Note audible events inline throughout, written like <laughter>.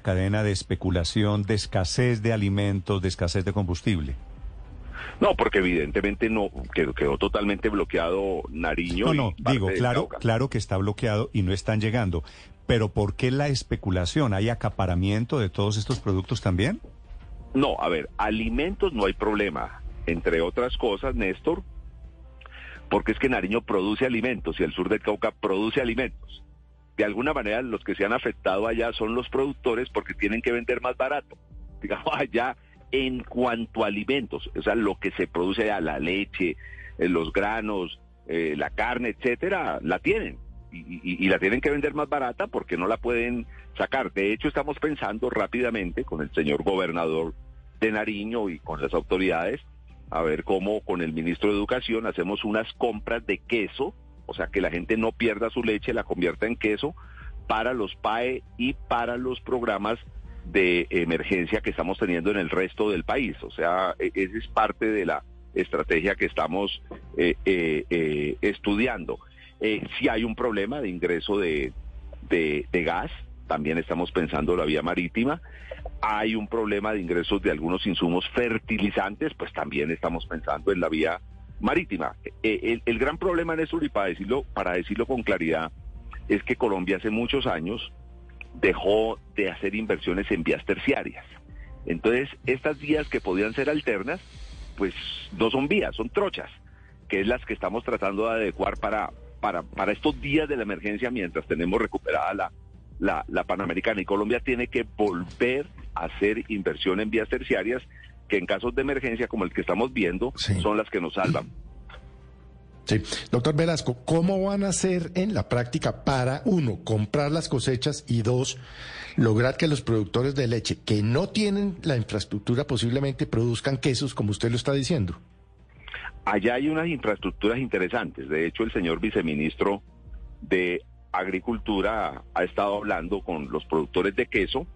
cadena de especulación, de escasez de alimentos, de escasez de combustible. No, porque evidentemente no quedó, quedó totalmente bloqueado Nariño. No, no, digo, claro, claro que está bloqueado y no están llegando. Pero ¿por qué la especulación? ¿Hay acaparamiento de todos estos productos también? No, a ver, alimentos no hay problema. Entre otras cosas, Néstor, porque es que Nariño produce alimentos y el sur del Cauca produce alimentos. De alguna manera los que se han afectado allá son los productores porque tienen que vender más barato. <laughs> Digamos, allá en cuanto a alimentos, o sea, lo que se produce allá, la leche, eh, los granos, eh, la carne, etcétera, la tienen. Y, y, la tienen que vender más barata porque no la pueden sacar. De hecho, estamos pensando rápidamente con el señor gobernador de Nariño y con las autoridades a ver cómo con el ministro de Educación hacemos unas compras de queso, o sea, que la gente no pierda su leche, la convierta en queso para los PAE y para los programas de emergencia que estamos teniendo en el resto del país. O sea, e, esa es parte de la estrategia que estamos eh, eh, eh, estudiando. si hay un problema de ingreso de, de, de gas, también estamos pensando la vía marítima. Hay un problema de ingresos de algunos insumos fertilizantes, pues también estamos pensando en la vía marítima. Eh, el, gran problema en esto, y para decirlo, para decirlo con claridad, es que Colombia hace muchos años dejó de hacer inversiones en vías terciarias. Entonces, estas vías que podían ser alternas, pues no son vías, son trochas, que es las que estamos tratando de adecuar para, para, para estos días de la emergencia mientras tenemos recuperada la, la Panamericana y Colombia tiene que volver a hacer inversión en vías terciarias que en casos de emergencia como el que estamos viendo son las que nos salvan. Sí, doctor Velasco, ¿cómo van a hacer en la práctica para, uno, comprar las cosechas y dos, lograr que los productores de leche que no tienen la infraestructura posiblemente produzcan quesos, como usted lo está diciendo? Allá hay unas infraestructuras interesantes. De hecho, el señor viceministro de Agricultura ha estado hablando con los productores de queso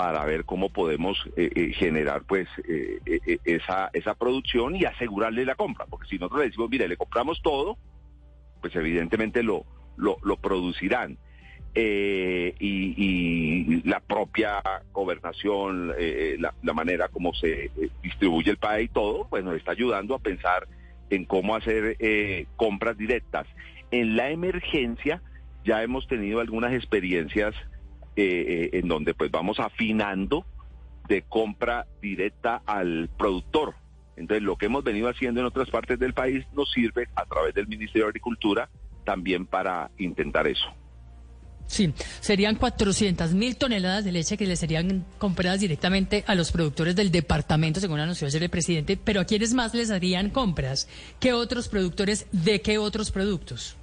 para ver cómo podemos eh, eh, generar pues eh, esa, esa producción y asegurarle la compra, porque si nosotros le decimos, mire, le compramos todo, pues evidentemente lo, lo, producirán. Y, la propia gobernación, la, manera como se distribuye el país y todo, pues nos está ayudando a pensar en cómo hacer compras directas. En la emergencia, ya hemos tenido algunas experiencias eh, eh, en donde pues vamos afinando de compra directa al productor. Entonces lo que hemos venido haciendo en otras partes del país nos sirve a través del Ministerio de Agricultura también para intentar eso. Sí, serían 400 mil toneladas de leche que le serían compradas directamente a los productores del departamento, según anunció ayer el presidente, pero ¿a quiénes más les harían compras? ¿Qué otros productores de qué otros productos?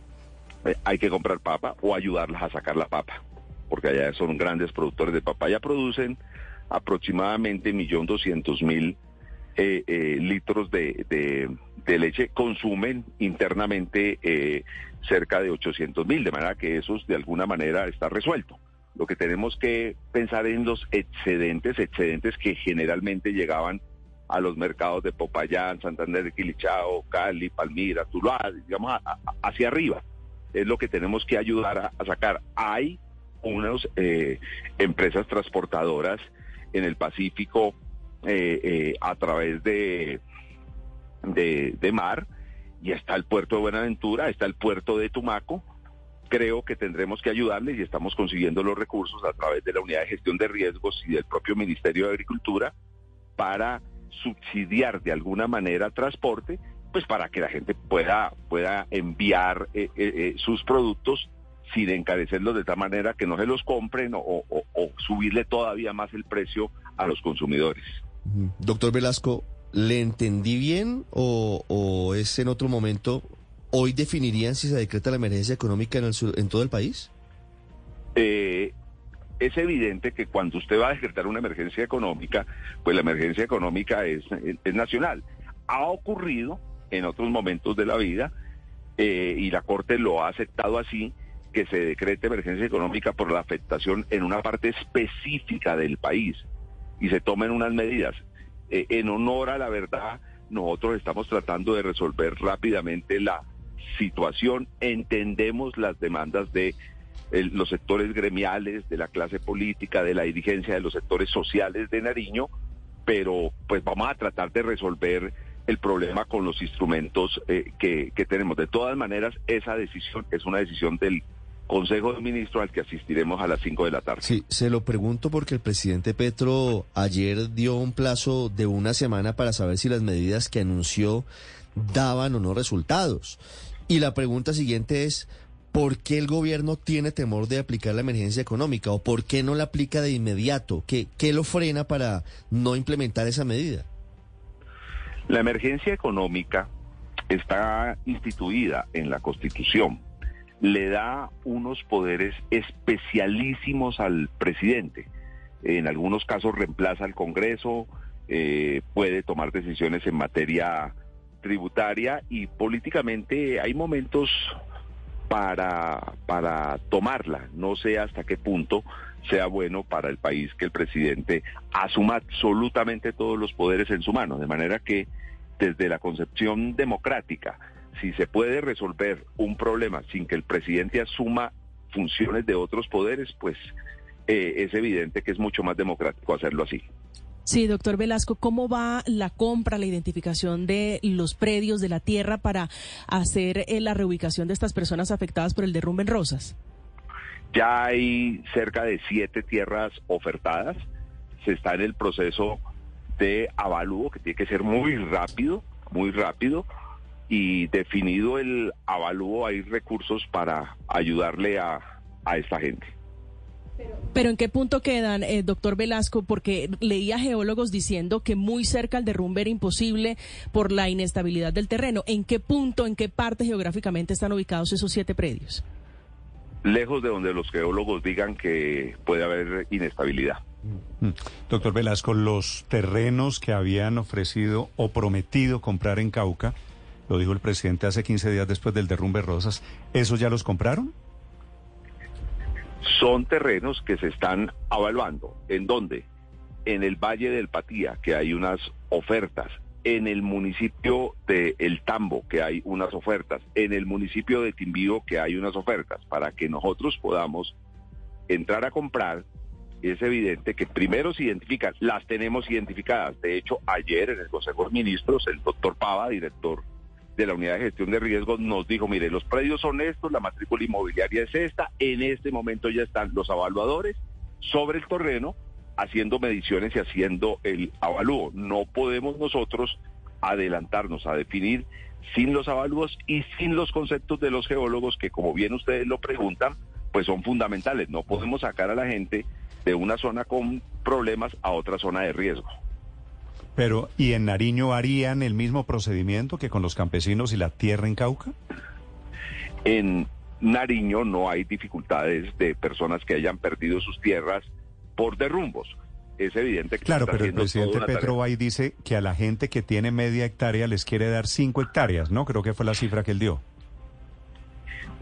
Eh, hay que comprar papa o ayudarlas a sacar la papa, porque allá son grandes productores de papa. Ya producen aproximadamente 1.200.000 eh, eh, litros de, de, leche, consumen internamente eh, cerca de 800.000, de manera que eso de alguna manera está resuelto. Lo que tenemos que pensar en los excedentes, excedentes que generalmente llegaban a los mercados de Popayán, Santander de Quilichao, Cali, Palmira, Tuluá, digamos, hacia arriba es lo que tenemos que ayudar a, sacar. Hay unas eh, empresas transportadoras en el Pacífico eh, eh, a través de, de, mar y está el puerto de Buenaventura, está el puerto de Tumaco. Creo que tendremos que ayudarles y estamos consiguiendo los recursos a través de la unidad de gestión de riesgos y del propio Ministerio de Agricultura para subsidiar de alguna manera transporte pues para que la gente pueda, pueda enviar eh, sus productos sin encarecerlos de tal manera que no se los compren o, subirle todavía más el precio a los consumidores. Doctor Velasco, ¿le entendí bien o, es en otro momento? ¿Hoy definirían si se decreta la emergencia económica en, el en todo el país? es evidente que cuando usted va a decretar una emergencia económica, pues la emergencia económica es, es nacional. Ha ocurrido en otros momentos de la vida eh, y la Corte lo ha aceptado así, que se decrete emergencia económica por la afectación en una parte específica del país y se tomen unas medidas. Eh, en honor a la verdad, nosotros estamos tratando de resolver rápidamente la situación, entendemos las demandas de los sectores gremiales, de la clase política, de la dirigencia de los sectores sociales de Nariño, pero pues vamos a tratar de resolver el problema con los instrumentos eh, que tenemos. De todas maneras, esa decisión es una decisión del Consejo de Ministros al que asistiremos a las 5 de la tarde. Sí, se lo pregunto porque el presidente Petro ayer dio un plazo de una semana para saber si las medidas que anunció daban o no resultados. Y la pregunta siguiente es, ¿por qué el gobierno tiene temor de aplicar la emergencia económica o por qué no la aplica de inmediato? ¿Qué, qué lo frena para no implementar esa medida? La emergencia económica está instituida en la Constitución le da unos poderes especialísimos al presidente. En algunos casos reemplaza al Congreso, eh, puede tomar decisiones en materia tributaria y políticamente hay momentos para, para tomarla. No sé hasta qué punto sea bueno para el país que el presidente asuma absolutamente todos los poderes en su mano, de manera que desde la concepción democrática, si se puede resolver un problema sin que el presidente asuma funciones de otros poderes, pues eh, es evidente que es mucho más democrático hacerlo así. Sí, doctor Velasco, ¿cómo va la compra, la identificación de los predios de la tierra para hacer eh, la reubicación de estas personas afectadas por el derrumbe en Rosas? Ya hay cerca de siete tierras ofertadas. Se está en el proceso de avalúo que tiene que ser muy rápido, muy rápido y definido el avalúo hay recursos para ayudarle a, esta gente. Pero ¿en qué punto quedan, eh, doctor Velasco? Porque leía geólogos diciendo que muy cerca al derrumbe era imposible por la inestabilidad del terreno. ¿En qué punto, en qué parte geográficamente están ubicados esos siete predios? Lejos de donde los geólogos digan que puede haber inestabilidad. Mm. Doctor Velasco, los terrenos que habían ofrecido o prometido comprar en Cauca, lo dijo el presidente hace 15 días después del derrumbe Rosas, ¿esos ya los compraron? Son terrenos que se están evaluando. ¿En dónde? En el Valle del Patía, que hay unas ofertas. En el municipio de El Tambo, que hay unas ofertas. En el municipio de Timbío, que hay unas ofertas. Para que nosotros podamos entrar a comprar, es evidente que primero se identifican, las tenemos identificadas. De hecho, ayer en el Consejo de Ministros, el doctor Pava, director de la unidad de gestión de riesgos nos dijo, mire, los predios son estos, la matrícula inmobiliaria es esta, en este momento ya están los evaluadores sobre el terreno haciendo mediciones y haciendo el avalúo. No podemos nosotros adelantarnos a definir sin los avalúos y sin los conceptos de los geólogos que, como bien ustedes lo preguntan, pues son fundamentales. No podemos sacar a la gente de una zona con problemas a otra zona de riesgo. Pero, ¿y en Nariño harían el mismo procedimiento que con los campesinos y la tierra en Cauca? En Nariño no hay dificultades de personas que hayan perdido sus tierras por derrumbos. Es evidente que... Claro, pero el presidente Petro Bay dice que a la gente que tiene media hectárea les quiere dar cinco hectáreas, ¿no? Creo que fue la cifra que él dio.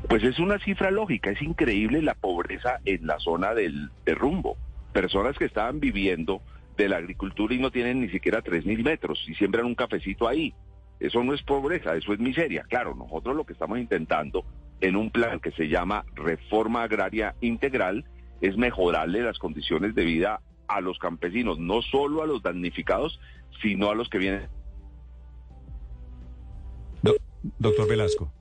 Pues es una cifra lógica, es increíble la pobreza en la zona del derrumbo. Personas que estaban viviendo de la agricultura y no tienen ni siquiera mil metros y siembran un cafecito ahí. Eso no es pobreza, eso es miseria. Claro, nosotros lo que estamos intentando en un plan que se llama Reforma Agraria Integral es mejorarle las condiciones de vida a los campesinos, no solo a los damnificados, sino a los que vienen. doctor Velasco.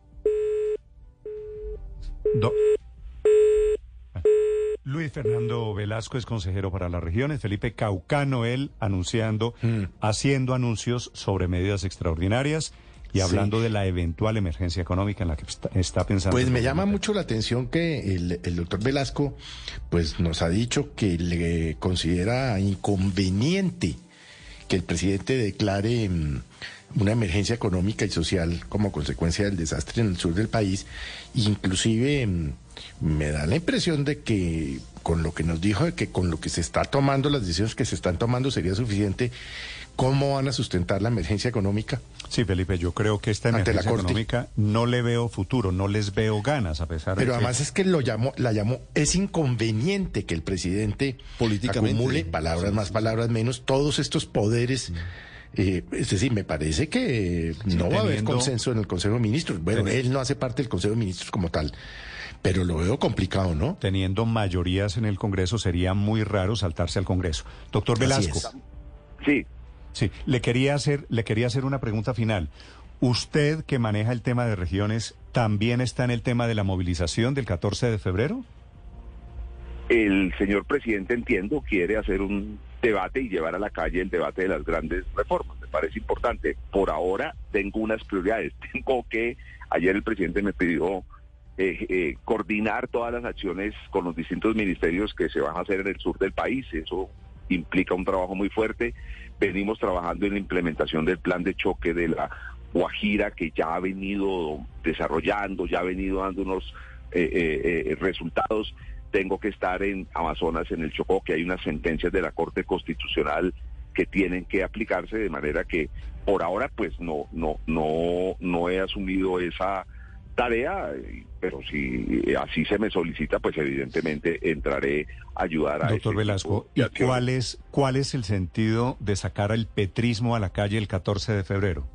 Luis Fernando Velasco es consejero para las regiones, Felipe Caucano, él anunciando, mm. haciendo anuncios sobre medidas extraordinarias y hablando de la eventual emergencia económica en la que está, pensando. Pues me llama mucho la atención que el, el, doctor Velasco pues nos ha dicho que le considera inconveniente que el presidente declare mm, una emergencia económica y social como consecuencia del desastre en el sur del país, inclusive mm, me da la impresión de que con lo que nos dijo, de que con lo que se está tomando, las decisiones que se están tomando sería suficiente. ¿Cómo van a sustentar la emergencia económica? Sí, Felipe, yo creo que esta emergencia económica no le veo futuro, no les veo ganas, a pesar Pero de además es que lo llamo, la llamo, es inconveniente que el presidente políticamente acumule, palabras más, palabras menos, todos estos poderes. Mm. Eh, es decir, me parece que no va a haber consenso en el Consejo de Ministros. Bueno, él no hace parte del Consejo de Ministros como tal Pero lo veo complicado, ¿no? Teniendo mayorías en el Congreso, sería muy raro saltarse al Congreso. Doctor Velasco. Sí. Sí, le quería hacer, le quería hacer una pregunta final. ¿Usted que maneja el tema de regiones, también está en el tema de la movilización del 14 de febrero? El señor presidente, entiendo, quiere hacer un debate y llevar a la calle el debate de las grandes reformas. Me parece importante. Por ahora tengo unas prioridades. <laughs> Tengo que, ayer el presidente me pidió eh, eh, coordinar todas las acciones con los distintos ministerios que se van a hacer en el sur del país. Eso implica un trabajo muy fuerte. Venimos trabajando en la implementación del plan de choque de la Guajira, que ya ha venido desarrollando, ya ha venido dando unos eh, resultados tengo que estar en Amazonas, en el Chocó, que hay unas sentencias de la Corte Constitucional que tienen que aplicarse de manera que por ahora pues no no no no he asumido esa tarea, pero si así se me solicita, pues evidentemente entraré a ayudar a Doctor Velasco, ¿y cuál es cuál es el sentido de sacar al petrismo a la calle el 14 de febrero?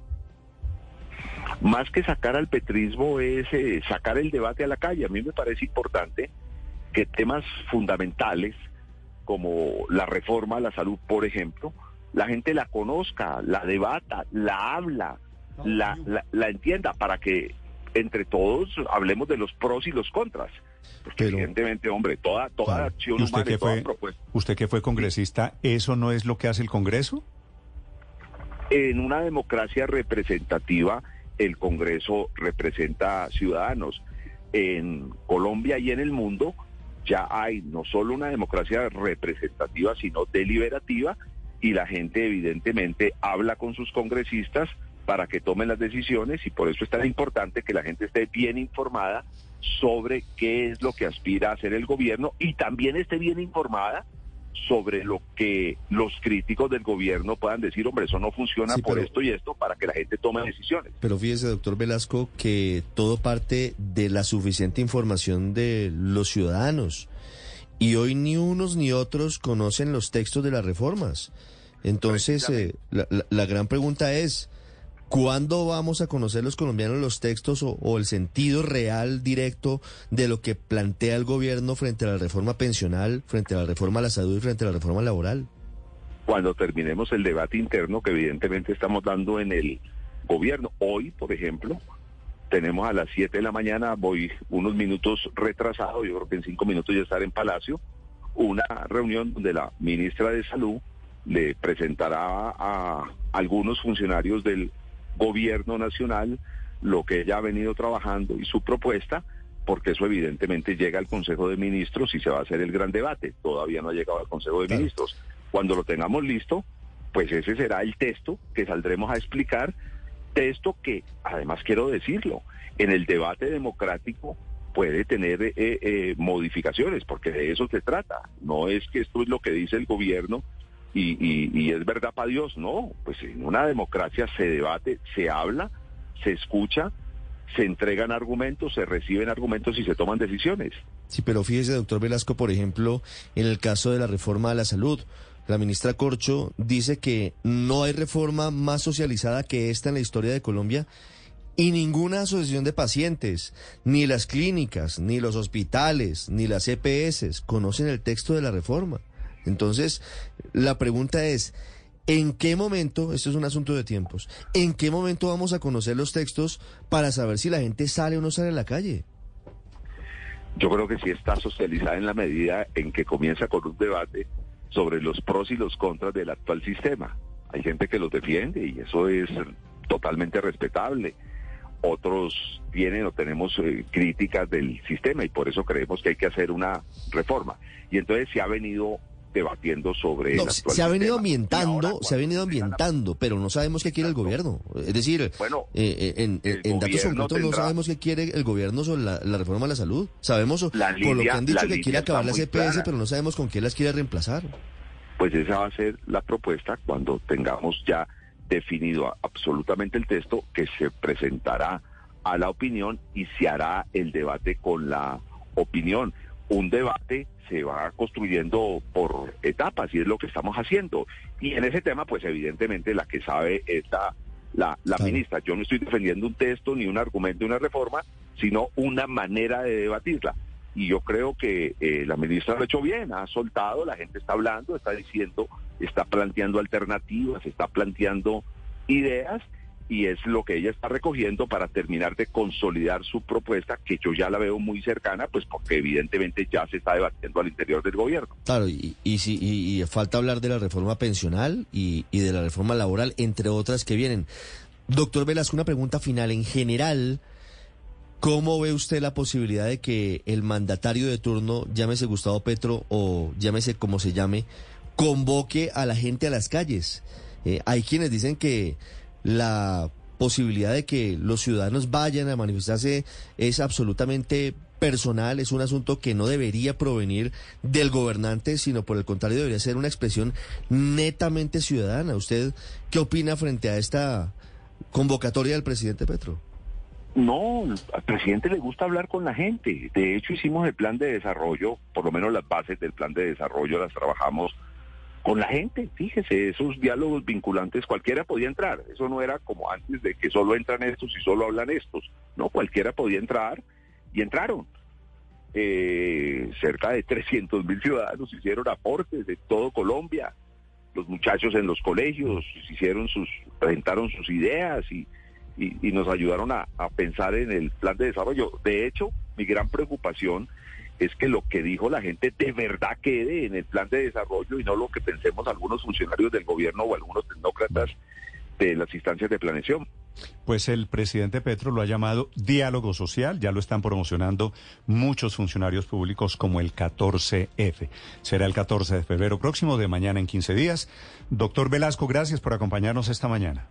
Más que sacar al petrismo es eh, sacar el debate a la calle. A mí me parece importante que temas fundamentales como la reforma a la salud, por ejemplo, la gente la conozca, la debata, la habla, la, la, entienda para que entre todos hablemos de los pros y los contras. Porque evidentemente, hombre, toda, toda acción usted humana, que fue, Usted que fue congresista, ¿eso no es lo que hace el Congreso? En una democracia representativa, el Congreso representa ciudadanos. En Colombia y en el mundo, ya hay no solo una democracia representativa, sino deliberativa, y la gente evidentemente habla con sus congresistas para que tomen las decisiones y por eso es tan importante que la gente esté bien informada sobre qué es lo que aspira a hacer el gobierno y también esté bien informada sobre lo que los críticos del gobierno puedan decir, hombre, eso no funciona por esto y esto, para que la gente tome decisiones. Pero fíjese, doctor Velasco, que todo parte de la suficiente información de los ciudadanos. Y hoy ni unos ni otros conocen los textos de las reformas. Entonces, eh, la, la gran pregunta es, ¿Cuándo vamos a conocer los colombianos los textos o, el sentido real, directo de lo que plantea el gobierno frente a la reforma pensional, frente a la reforma a la salud y frente a la reforma laboral? Cuando terminemos el debate interno que evidentemente estamos dando en el gobierno. Hoy, por ejemplo, tenemos a las 7 de la mañana, voy unos minutos retrasado, yo creo que en cinco minutos ya estaré en Palacio, una reunión donde la ministra de Salud le presentará a algunos funcionarios del gobierno nacional lo que ella ha venido trabajando y su propuesta, porque eso evidentemente llega al Consejo de Ministros y se va a hacer el gran debate. Todavía no ha llegado al Consejo de Ministros. Cuando lo tengamos listo, pues ese será el texto que saldremos a explicar, texto que, además quiero decirlo, en el debate democrático puede tener eh, eh, modificaciones, porque de eso se trata. No es que esto es lo que dice el gobierno y, es verdad para Dios, no, pues en una democracia se debate, se habla, se escucha, se entregan argumentos, se reciben argumentos y se toman decisiones. Sí, pero fíjese, doctor Velasco, por ejemplo, en el caso de la reforma a la salud, la ministra Corcho dice que no hay reforma más socializada que esta en la historia de Colombia y ninguna asociación de pacientes, ni las clínicas, ni los hospitales, ni las EPS conocen el texto de la reforma. Entonces, la pregunta es, ¿en qué momento, esto es un asunto de tiempos, ¿en qué momento vamos a conocer los textos para saber si la gente sale o no sale a la calle? Yo creo que sí está socializada en la medida en que comienza con un debate sobre los pros y los contras del actual sistema. Hay gente que los defiende y eso es totalmente respetable. Otros tienen o tenemos eh, críticas del sistema y por eso creemos que hay que hacer una reforma. Y entonces se ha venido debatiendo sobre se ha venido ambientando se ha venido ambientando pero no sabemos qué quiere el gobierno. Es decir bueno eh, eh, en, datos concretos no sabemos qué quiere el gobierno sobre la, reforma de la salud. Sabemos por lo que han dicho que quiere acabar las EPS pero no sabemos con qué las quiere reemplazar. Pues esa va a ser la propuesta cuando tengamos ya definido absolutamente el texto que se presentará a la opinión y se hará el debate con la opinión. Un debate se va construyendo por etapas y es lo que estamos haciendo. Y en ese tema, pues evidentemente la que sabe es la, la, ministra. Yo no estoy defendiendo un texto ni un argumento de una reforma, sino una manera de debatirla. Y yo creo que eh, la ministra lo ha hecho bien, ha soltado, la gente está hablando, está diciendo, está planteando alternativas, está planteando ideas y es lo que ella está recogiendo para terminar de consolidar su propuesta, que yo ya la veo muy cercana, pues porque evidentemente ya se está debatiendo al interior del gobierno. Claro, y, y, y, falta hablar de la reforma pensional y, y de la reforma laboral, entre otras que vienen. Doctor Velasco, una pregunta final. En general, ¿cómo ve usted la posibilidad de que el mandatario de turno, llámese Gustavo Petro o llámese como se llame, convoque a la gente a las calles? Eh, hay quienes dicen que la posibilidad de que los ciudadanos vayan a manifestarse es absolutamente personal, es un asunto que no debería provenir del gobernante, sino por el contrario debería ser una expresión netamente ciudadana. ¿Usted qué opina frente a esta convocatoria del presidente Petro? No, al presidente le gusta hablar con la gente. De hecho, hicimos el plan de desarrollo, por lo menos las bases del plan de desarrollo las trabajamos con la gente. Fíjese, esos diálogos vinculantes, cualquiera podía entrar. Eso no era como antes de que solo entran estos y solo hablan estos. No, cualquiera podía entrar y entraron. Eh, cerca de 300 mil ciudadanos hicieron aportes de todo Colombia. Los muchachos en los colegios hicieron sus, presentaron sus ideas y, y, nos ayudaron a, a pensar en el plan de desarrollo. De hecho, mi gran preocupación es que lo que dijo la gente de verdad quede en el plan de desarrollo y no lo que pensemos algunos funcionarios del gobierno o algunos tecnócratas de las instancias de planeación. Pues el presidente Petro lo ha llamado diálogo social, ya lo están promocionando muchos funcionarios públicos como el 14F. Será el 14 de febrero próximo, de mañana en 15 días. Doctor Velasco, gracias por acompañarnos esta mañana.